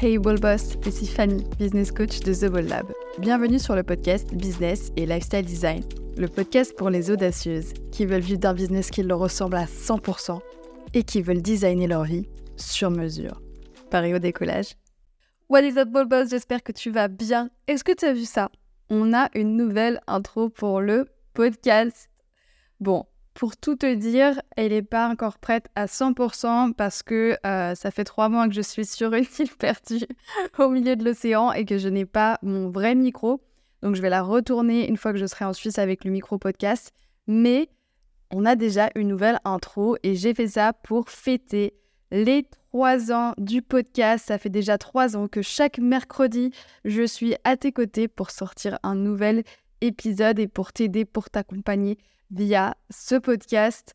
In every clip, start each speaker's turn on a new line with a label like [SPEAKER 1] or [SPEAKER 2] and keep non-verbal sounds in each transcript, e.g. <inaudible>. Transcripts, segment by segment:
[SPEAKER 1] Hey Ball Boss, ici Fanny, business coach de The Ball Lab. Bienvenue sur le podcast Business et Lifestyle Design, le podcast pour les audacieuses qui veulent vivre d'un business qui leur ressemble à 100% et qui veulent designer leur vie sur mesure. Paris au décollage. What is up Ball Boss, j'espère que tu vas bien. Est-ce que tu as vu ça? On a une nouvelle intro pour le podcast. Bon, pour tout te dire, elle n'est pas encore prête à 100% parce que euh, ça fait trois mois que je suis sur une île perdue <laughs> au milieu de l'océan et que je n'ai pas mon vrai micro. Donc je vais la retourner une fois que je serai en Suisse avec le micro podcast. Mais on a déjà une nouvelle intro et j'ai fait ça pour fêter les trois ans du podcast. Ça fait déjà trois ans que chaque mercredi, je suis à tes côtés pour sortir un nouvel épisode et pour t'aider, pour t'accompagner via ce podcast.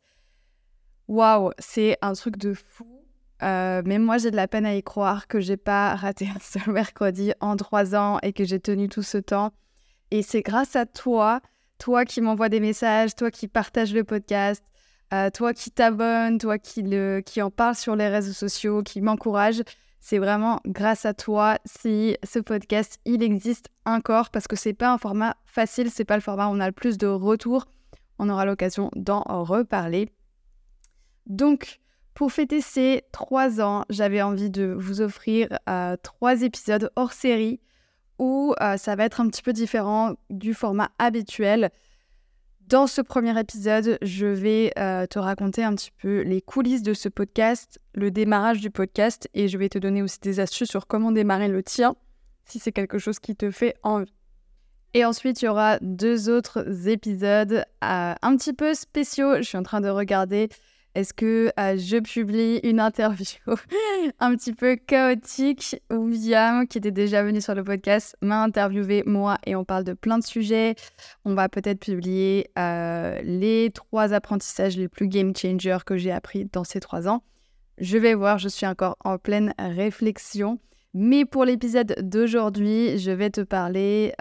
[SPEAKER 1] Waouh, c'est un truc de fou. Euh, mais moi, j'ai de la peine à y croire que j'ai pas raté un seul <laughs> mercredi en trois ans et que j'ai tenu tout ce temps. Et c'est grâce à toi, toi qui m'envoie des messages, toi qui partage le podcast, euh, toi qui t'abonne, toi qui, qui en parle sur les réseaux sociaux, qui m'encourage. C'est vraiment grâce à toi si ce podcast il existe encore parce que c'est pas un format facile, c'est pas le format où on a le plus de retours on aura l'occasion d'en reparler. Donc, pour fêter ces trois ans, j'avais envie de vous offrir euh, trois épisodes hors série où euh, ça va être un petit peu différent du format habituel. Dans ce premier épisode, je vais euh, te raconter un petit peu les coulisses de ce podcast, le démarrage du podcast et je vais te donner aussi des astuces sur comment démarrer le tien si c'est quelque chose qui te fait envie. Et ensuite, il y aura deux autres épisodes euh, un petit peu spéciaux. Je suis en train de regarder. Est-ce que euh, je publie une interview <laughs> un petit peu chaotique où William, qui était déjà venu sur le podcast, m'a interviewé moi et on parle de plein de sujets. On va peut-être publier euh, les trois apprentissages les plus game changers que j'ai appris dans ces trois ans. Je vais voir, je suis encore en pleine réflexion. Mais pour l'épisode d'aujourd'hui, je vais te parler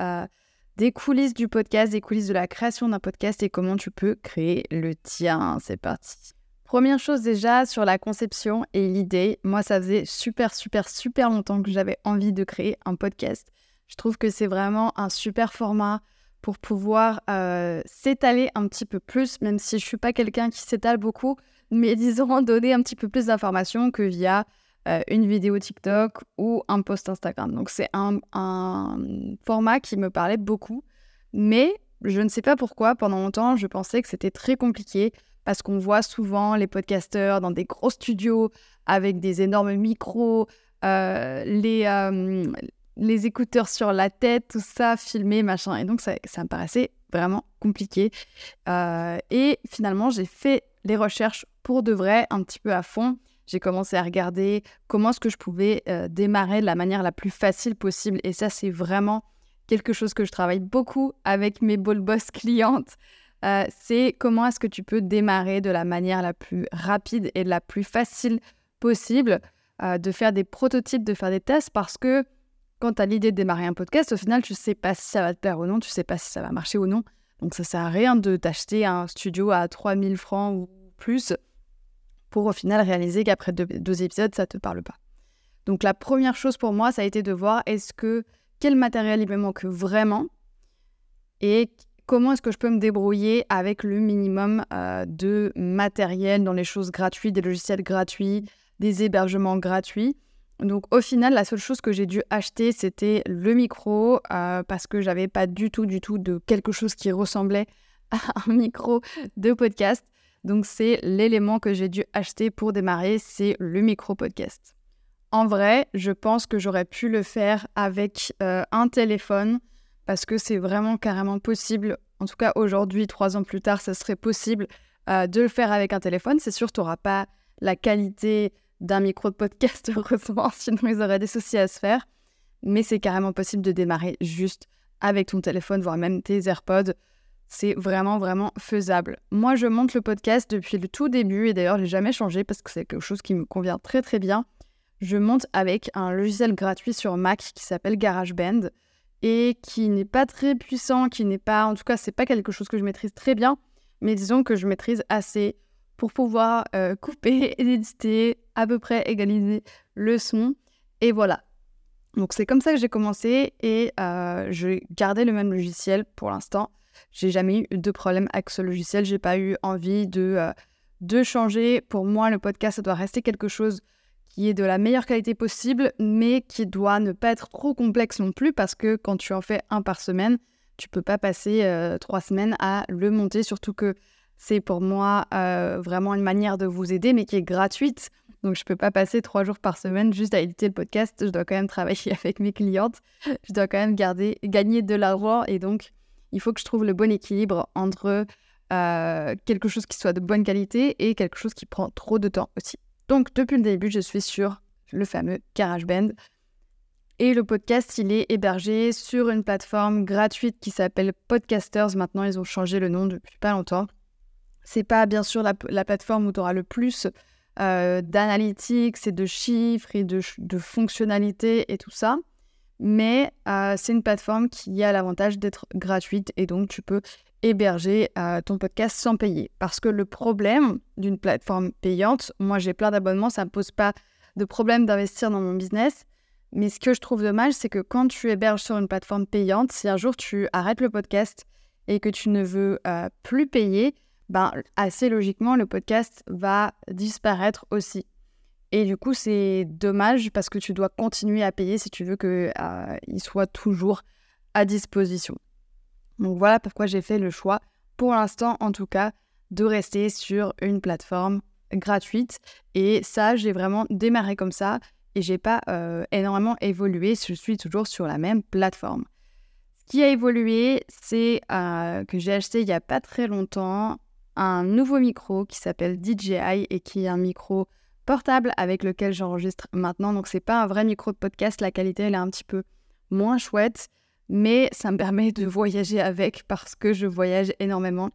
[SPEAKER 1] des coulisses du podcast, des coulisses de la création d'un podcast et comment tu peux créer le tien. C'est parti. Première chose déjà sur la conception et l'idée. Moi, ça faisait super, super, super longtemps que j'avais envie de créer un podcast. Je trouve que c'est vraiment un super format pour pouvoir euh, s'étaler un petit peu plus, même si je ne suis pas quelqu'un qui s'étale beaucoup, mais <laughs> disons donner un petit peu plus d'informations que via euh, une vidéo TikTok ou un post Instagram. Donc c'est un, format qui me parlait beaucoup, mais je ne sais pas pourquoi, pendant longtemps, je pensais que c'était très compliqué parce qu'on voit souvent les podcasteurs dans des gros studios avec des énormes micros, euh, les, euh, les écouteurs sur la tête, tout ça, filmé, machin. Et donc ça me paraissait vraiment compliqué. et finalement, j'ai fait les recherches pour de vrai, un petit peu à fond j'ai commencé à regarder comment est-ce que je pouvais euh, démarrer de la manière la plus facile possible. Et ça, c'est vraiment quelque chose que je travaille beaucoup avec mes ball boss clientes. Euh, c'est comment est-ce que tu peux démarrer de la manière la plus rapide et la plus facile possible, euh, de faire des prototypes, de faire des tests, parce que quand tu as l'idée de démarrer un podcast, au final, tu ne sais pas si ça va te plaire ou non, tu ne sais pas si ça va marcher ou non. Donc ça sert à rien de t'acheter un studio à 3000 francs ou plus pour au final réaliser qu'après deux, épisodes, ça ne te parle pas. Donc la première chose pour moi, ça a été de voir est-ce que quel matériel il me manque vraiment et comment est-ce que je peux me débrouiller avec le minimum euh, de matériel dans les choses gratuites, des logiciels gratuits, des hébergements gratuits. Donc au final, la seule chose que j'ai dû acheter, c'était le micro euh, parce que j'avais pas du tout, du tout de quelque chose qui ressemblait <laughs> à un micro de podcast. Donc c'est l'élément que j'ai dû acheter pour démarrer, c'est le micro podcast. En vrai, je pense que j'aurais pu le faire avec euh, un téléphone parce que c'est vraiment carrément possible. En tout cas, aujourd'hui, trois ans plus tard, ça serait possible euh, de le faire avec un téléphone. C'est sûr, tu n'auras pas la qualité d'un micro de podcast, <laughs> heureusement, sinon ils auraient des soucis à se faire. Mais c'est carrément possible de démarrer juste avec ton téléphone, voire même tes AirPods. C'est vraiment, vraiment faisable. Moi, je monte le podcast depuis le tout début et d'ailleurs, je n'ai jamais changé parce que c'est quelque chose qui me convient très, très bien. Je monte avec un logiciel gratuit sur Mac qui s'appelle GarageBand et qui n'est pas très puissant, qui n'est pas, en tout cas, c'est pas quelque chose que je maîtrise très bien, mais disons que je maîtrise assez pour pouvoir euh, couper, <laughs> éditer, à peu près égaliser le son. Et voilà. Donc c'est comme ça que j'ai commencé et euh, je gardais le même logiciel pour l'instant. J'ai jamais eu de problème avec ce logiciel. J'ai pas eu envie de, euh, de changer. Pour moi, le podcast, ça doit rester quelque chose qui est de la meilleure qualité possible, mais qui doit ne pas être trop complexe non plus parce que quand tu en fais un par semaine, tu peux pas passer euh, trois semaines à le monter, surtout que c'est pour moi vraiment une manière de vous aider, mais qui est gratuite. Donc, je ne peux pas passer trois jours par semaine juste à éditer le podcast. Je dois quand même travailler <laughs> avec mes clientes. Je dois quand même gagner de l'argent. Et donc, il faut que je trouve le bon équilibre entre euh, quelque chose qui soit de bonne qualité et quelque chose qui prend trop de temps aussi. Donc, depuis le début, je suis sur le fameux GarageBand. Et le podcast, il est hébergé sur une plateforme gratuite qui s'appelle Podcasters. Maintenant, ils ont changé le nom depuis pas longtemps. C'est pas bien sûr la plateforme où tu auras le plus euh, d'analytics et de chiffres et de, fonctionnalités et tout ça. Mais euh, c'est une plateforme qui a l'avantage d'être gratuite et donc tu peux héberger euh, ton podcast sans payer. Parce que le problème d'une plateforme payante, moi j'ai plein d'abonnements, ça ne me pose pas de problème d'investir dans mon business. Mais ce que je trouve dommage, c'est que quand tu héberges sur une plateforme payante, si un jour tu arrêtes le podcast et que tu ne veux plus payer, ben, assez logiquement, le podcast va disparaître aussi. Et du coup, c'est dommage parce que tu dois continuer à payer si tu veux qu'il euh, soit toujours à disposition. Donc voilà pourquoi j'ai fait le choix, pour l'instant en tout cas, de rester sur une plateforme gratuite. Et ça, j'ai vraiment démarré comme ça et j'ai pas euh, énormément évolué. Je suis toujours sur la même plateforme. Ce qui a évolué, c'est euh, que j'ai acheté il n'y a pas très longtemps un nouveau micro qui s'appelle DJI et qui est un micro portable avec lequel j'enregistre maintenant. Donc c'est pas un vrai micro de podcast, la qualité elle est un petit peu moins chouette, mais ça me <laughs> permet de voyager avec parce que je voyage énormément.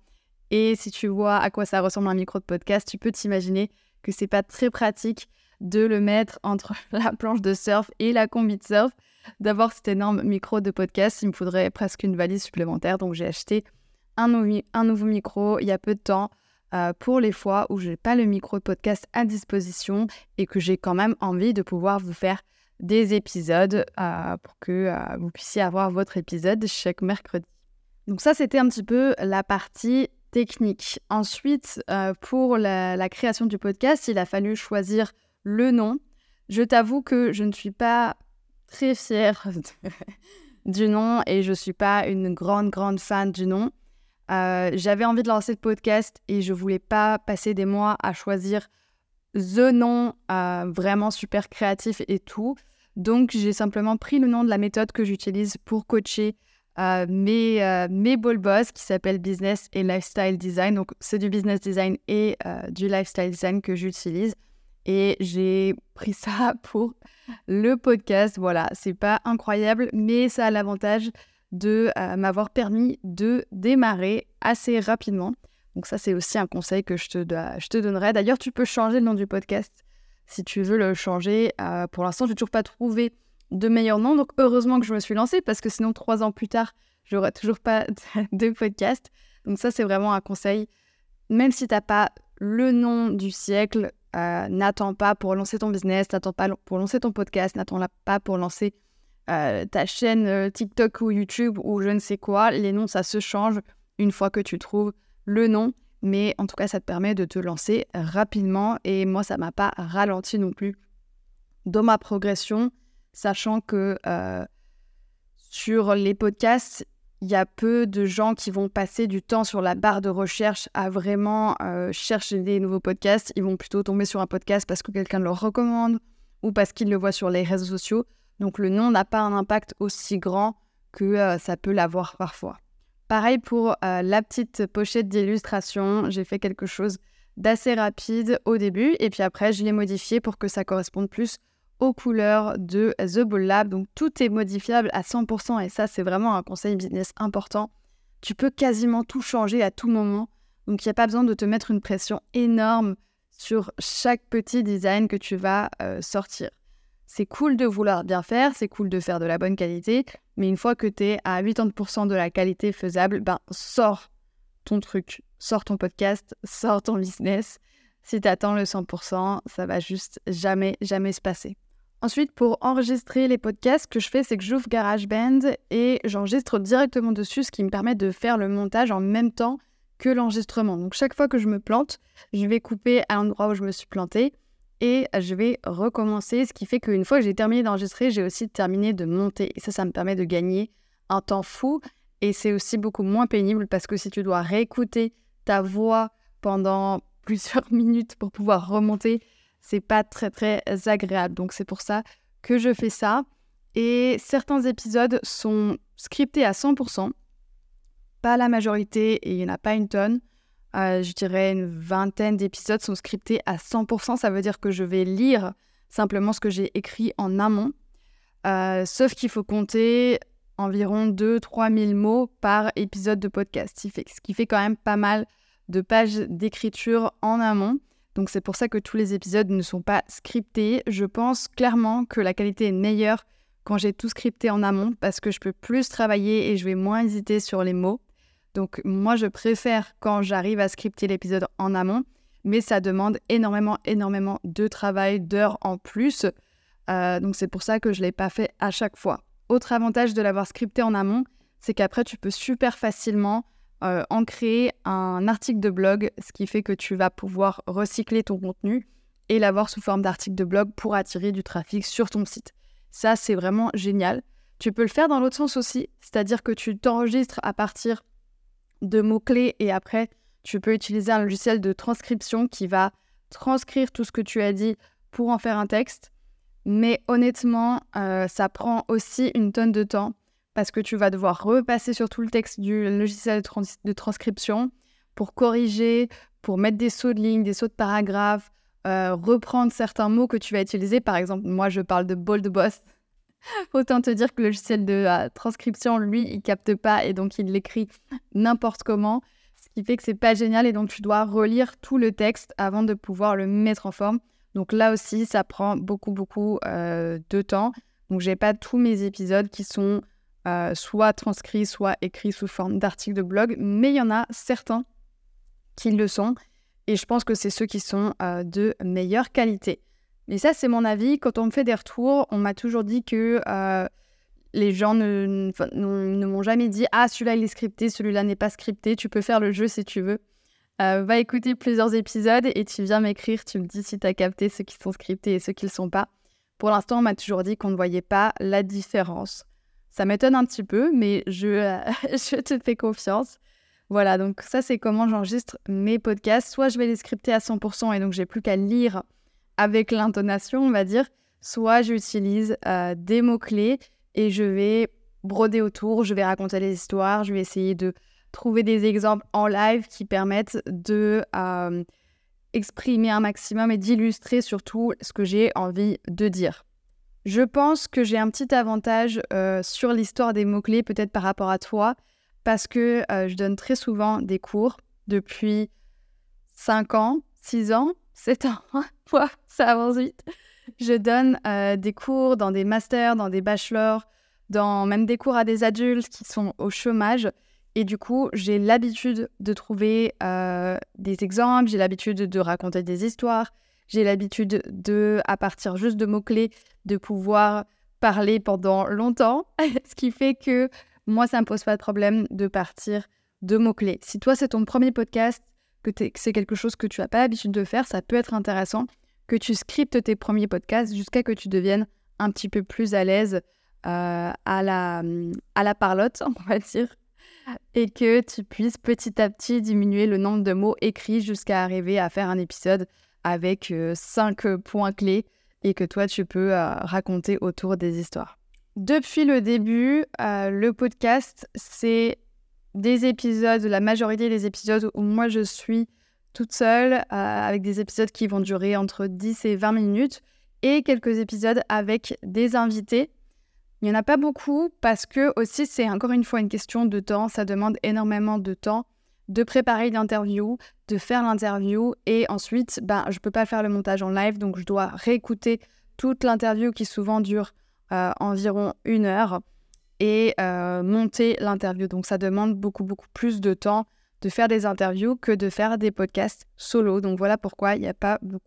[SPEAKER 1] Et si tu vois à quoi ça ressemble un micro de podcast, tu peux t'imaginer que c'est pas très pratique de le mettre entre <laughs> la planche de surf et la combi de surf. D'avoir cet énorme micro de podcast, il me faudrait presque une valise supplémentaire, donc j'ai acheté un, nouveau micro il y a peu de temps euh, pour les fois où je n'ai pas le micro podcast à disposition et que j'ai quand même envie de pouvoir vous faire des épisodes euh, pour que euh, vous puissiez avoir votre épisode chaque mercredi. Donc ça, c'était un petit peu la partie technique. Ensuite, pour la, création du podcast, il a fallu choisir le nom. Je t'avoue que je ne suis pas très fière <laughs> du nom et je ne suis pas une grande, grande fan du nom. Euh, j'avais envie de lancer le podcast et je voulais pas passer des mois à choisir the nom euh, vraiment super créatif et tout. Donc j'ai simplement pris le nom de la méthode que j'utilise pour coacher euh, mes, mes ball boss qui s'appelle Business et Lifestyle Design. Donc c'est du business design et du lifestyle design que j'utilise. Et j'ai pris ça <laughs> pour le podcast. Voilà, c'est pas incroyable, mais ça a l'avantage de euh, m'avoir permis de démarrer assez rapidement. Donc ça, c'est aussi un conseil que je te, je te donnerai. D'ailleurs, tu peux changer le nom du podcast si tu veux le changer. Euh, pour l'instant, je n'ai toujours pas trouvé de meilleur nom. Donc heureusement que je me suis lancée parce que sinon, trois ans plus tard, j'aurais toujours pas <laughs> de podcast. Donc ça, c'est vraiment un conseil. Même si tu n'as pas le nom du siècle, euh, n'attends pas pour lancer ton business, n'attends pas pour lancer ton podcast, n'attends pas pour lancer euh, ta chaîne euh, TikTok ou YouTube ou je ne sais quoi, les noms, ça se change une fois que tu trouves le nom. Mais en tout cas, ça te permet de te lancer rapidement. Et moi, ça m'a pas ralenti non plus dans ma progression, sachant que euh, sur les podcasts, il y a peu de gens qui vont passer du temps sur la barre de recherche à vraiment chercher des nouveaux podcasts. Ils vont plutôt tomber sur un podcast parce que quelqu'un le recommande ou parce qu'ils le voient sur les réseaux sociaux. Donc le nom n'a pas un impact aussi grand que euh, ça peut l'avoir parfois. Pareil pour euh, la petite pochette d'illustration, j'ai fait quelque chose d'assez rapide au début et puis après je l'ai modifié pour que ça corresponde plus aux couleurs de The Ball Lab. Donc tout est modifiable à 100% et ça c'est vraiment un conseil business important. Tu peux quasiment tout changer à tout moment. Donc il n'y a pas besoin de te mettre une pression énorme sur chaque petit design que tu vas euh, sortir. C'est cool de vouloir bien faire, c'est cool de faire de la bonne qualité, mais une fois que tu es à 80% de la qualité faisable, ben sors ton truc, sors ton podcast, sors ton business. Si tu attends le 100%, ça va juste jamais, jamais se passer. Ensuite, pour enregistrer les podcasts, ce que je fais, c'est que j'ouvre GarageBand et j'enregistre directement dessus, ce qui me permet de faire le montage en même temps que l'enregistrement. Donc chaque fois que je me plante, je vais couper à l'endroit où je me suis planté et je vais recommencer, ce qui fait qu'une fois que j'ai terminé d'enregistrer, j'ai aussi terminé de monter. Et ça, ça me permet de gagner un temps fou et c'est aussi beaucoup moins pénible parce que si tu dois réécouter ta voix pendant <laughs> plusieurs minutes pour pouvoir remonter, c'est pas très très agréable. Donc c'est pour ça que je fais ça. Et certains épisodes sont scriptés à 100%, pas la majorité et il n'y en a pas une tonne. Euh, je dirais une vingtaine d'épisodes sont scriptés à 100%. Ça veut dire que je vais lire simplement ce que j'ai écrit en amont. Euh, sauf qu'il faut compter environ 2-3 000 mots par épisode de podcast, ce qui fait quand même pas mal de pages d'écriture en amont. Donc c'est pour ça que tous les épisodes ne sont pas scriptés. Je pense clairement que la qualité est meilleure quand j'ai tout scripté en amont parce que je peux plus travailler et je vais moins hésiter sur les mots. Donc moi je préfère quand j'arrive à scripter l'épisode en amont, mais ça demande énormément, énormément de travail, d'heures en plus. Euh, donc c'est pour ça que je ne l'ai pas fait à chaque fois. Autre avantage de l'avoir scripté en amont, c'est qu'après tu peux super facilement euh, en créer un article de blog, ce qui fait que tu vas pouvoir recycler ton contenu et l'avoir sous forme d'article de blog pour attirer du trafic sur ton site. Ça, c'est vraiment génial. Tu peux le faire dans l'autre sens aussi, c'est-à-dire que tu t'enregistres à partir de mots-clés et après, tu peux utiliser un logiciel de transcription qui va transcrire tout ce que tu as dit pour en faire un texte. Mais honnêtement, euh, ça prend aussi une tonne de temps parce que tu vas devoir repasser sur tout le texte du logiciel de, transcription pour corriger, pour mettre des sauts de ligne, des sauts de paragraphe, euh, reprendre certains mots que tu vas utiliser. Par exemple, moi, je parle de bold boss. <laughs> Autant te dire que le logiciel de euh, transcription, lui, il capte pas et donc il l'écrit n'importe comment, ce qui fait que c'est pas génial et donc tu dois relire tout le texte avant de pouvoir le mettre en forme. Donc là aussi, ça prend beaucoup, beaucoup euh, de temps. Donc j'ai pas tous mes épisodes qui sont euh, soit transcrits, soit écrits sous forme d'articles de blog, mais il y en a certains qui le sont, et je pense que c'est ceux qui sont de meilleure qualité. Mais ça, c'est mon avis. Quand on me fait des retours, on m'a toujours dit que euh, les gens ne, m'ont jamais dit Ah, celui-là, il est scripté, celui-là n'est pas scripté, tu peux faire le jeu si tu veux. va écouter plusieurs épisodes et tu viens m'écrire, tu me dis si tu as capté ceux qui sont scriptés et ceux qui ne le sont pas. Pour l'instant, on m'a toujours dit qu'on ne voyait pas la différence. Ça m'étonne un petit peu, mais je, euh, <laughs> je te fais confiance. Voilà, donc ça c'est comment j'enregistre mes podcasts. Soit je vais les scripter à 100% et donc j'ai plus qu'à lire avec l'intonation, on va dire. Soit j'utilise euh, des mots-clés et je vais broder autour, je vais raconter les histoires, je vais essayer de trouver des exemples en live qui permettent de euh, exprimer un maximum et d'illustrer surtout ce que j'ai envie de dire. Je pense que j'ai un petit avantage euh, sur l'histoire des mots-clés, peut-être par rapport à toi, parce que je donne très souvent des cours depuis 5 ans, 6 ans, 7 ans. <laughs> ça avance vite. Je donne euh, des cours dans des masters, dans des bachelors, dans même des cours à des adultes qui sont au chômage. Et du coup, j'ai l'habitude de trouver des exemples, j'ai l'habitude de raconter des histoires, j'ai l'habitude de, à partir juste de mots-clés, de pouvoir parler pendant longtemps, <laughs> ce qui fait que moi, ça ne me pose pas de problème de partir de mots-clés. Si toi, c'est ton premier podcast, que, c'est quelque chose que tu n'as pas l'habitude de faire, ça peut être intéressant que tu scriptes tes premiers podcasts jusqu'à que tu deviennes un petit peu plus à l'aise euh, à, la, à la parlotte, <laughs> on va dire, et que tu puisses petit à petit diminuer le nombre de mots écrits jusqu'à arriver à faire un épisode avec cinq points clés et que toi, tu peux raconter autour des histoires. Depuis le début, le podcast, c'est des épisodes, la majorité des épisodes où moi je suis toute seule, avec des épisodes qui vont durer entre 10 et 20 minutes, et quelques épisodes avec des invités. Il n'y en a pas beaucoup parce que aussi c'est encore une fois une question de temps, ça demande énormément de temps de préparer l'interview, de faire l'interview et ensuite, ben, je ne peux pas faire le montage en live, donc je dois réécouter toute l'interview qui souvent dure euh, environ une heure et euh, monter l'interview. Donc ça demande beaucoup, beaucoup plus de temps de faire des interviews que de faire des podcasts solo. Donc voilà pourquoi il n'y a pas beaucoup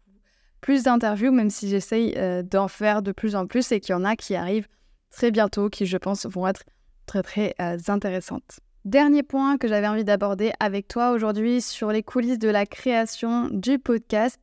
[SPEAKER 1] plus d'interviews, même si j'essaye euh, d'en faire de plus en plus et qu'il y en a qui arrivent très bientôt, qui je pense vont être très très euh, intéressantes. Dernier point que j'avais envie d'aborder avec toi aujourd'hui sur les coulisses de la création du podcast,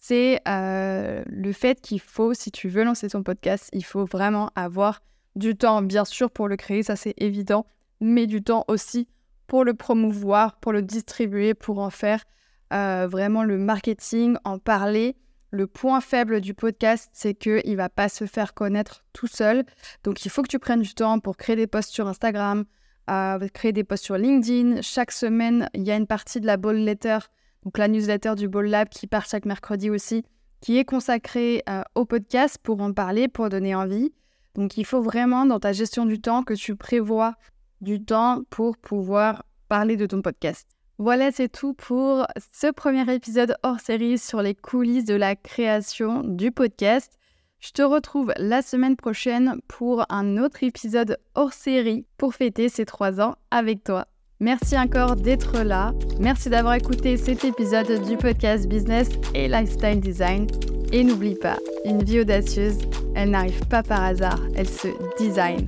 [SPEAKER 1] c'est le fait qu'il faut, si tu veux lancer ton podcast, il faut vraiment avoir du temps, bien sûr, pour le créer, ça c'est évident, mais du temps aussi pour le promouvoir, pour le distribuer, pour en faire euh, vraiment le marketing, en parler. Le point faible du podcast, c'est qu'il ne va pas se faire connaître tout seul. Donc il faut que tu prennes du temps pour créer des posts sur Instagram, à créer des posts sur LinkedIn. Chaque semaine, il y a une partie de la Ball Letter, donc la newsletter du Ball Lab qui part chaque mercredi aussi, qui est consacrée euh, au podcast pour en parler, pour donner envie. Donc il faut vraiment dans ta gestion du temps que tu prévois du temps pour pouvoir parler de ton podcast. Voilà, c'est tout pour ce premier épisode hors série sur les coulisses de la création du podcast. Je te retrouve la semaine prochaine pour un autre épisode hors série pour fêter ces trois ans avec toi. Merci encore d'être là. Merci d'avoir écouté cet épisode du podcast Business et Lifestyle Design. Et n'oublie pas, une vie audacieuse, elle n'arrive pas par hasard, elle se design.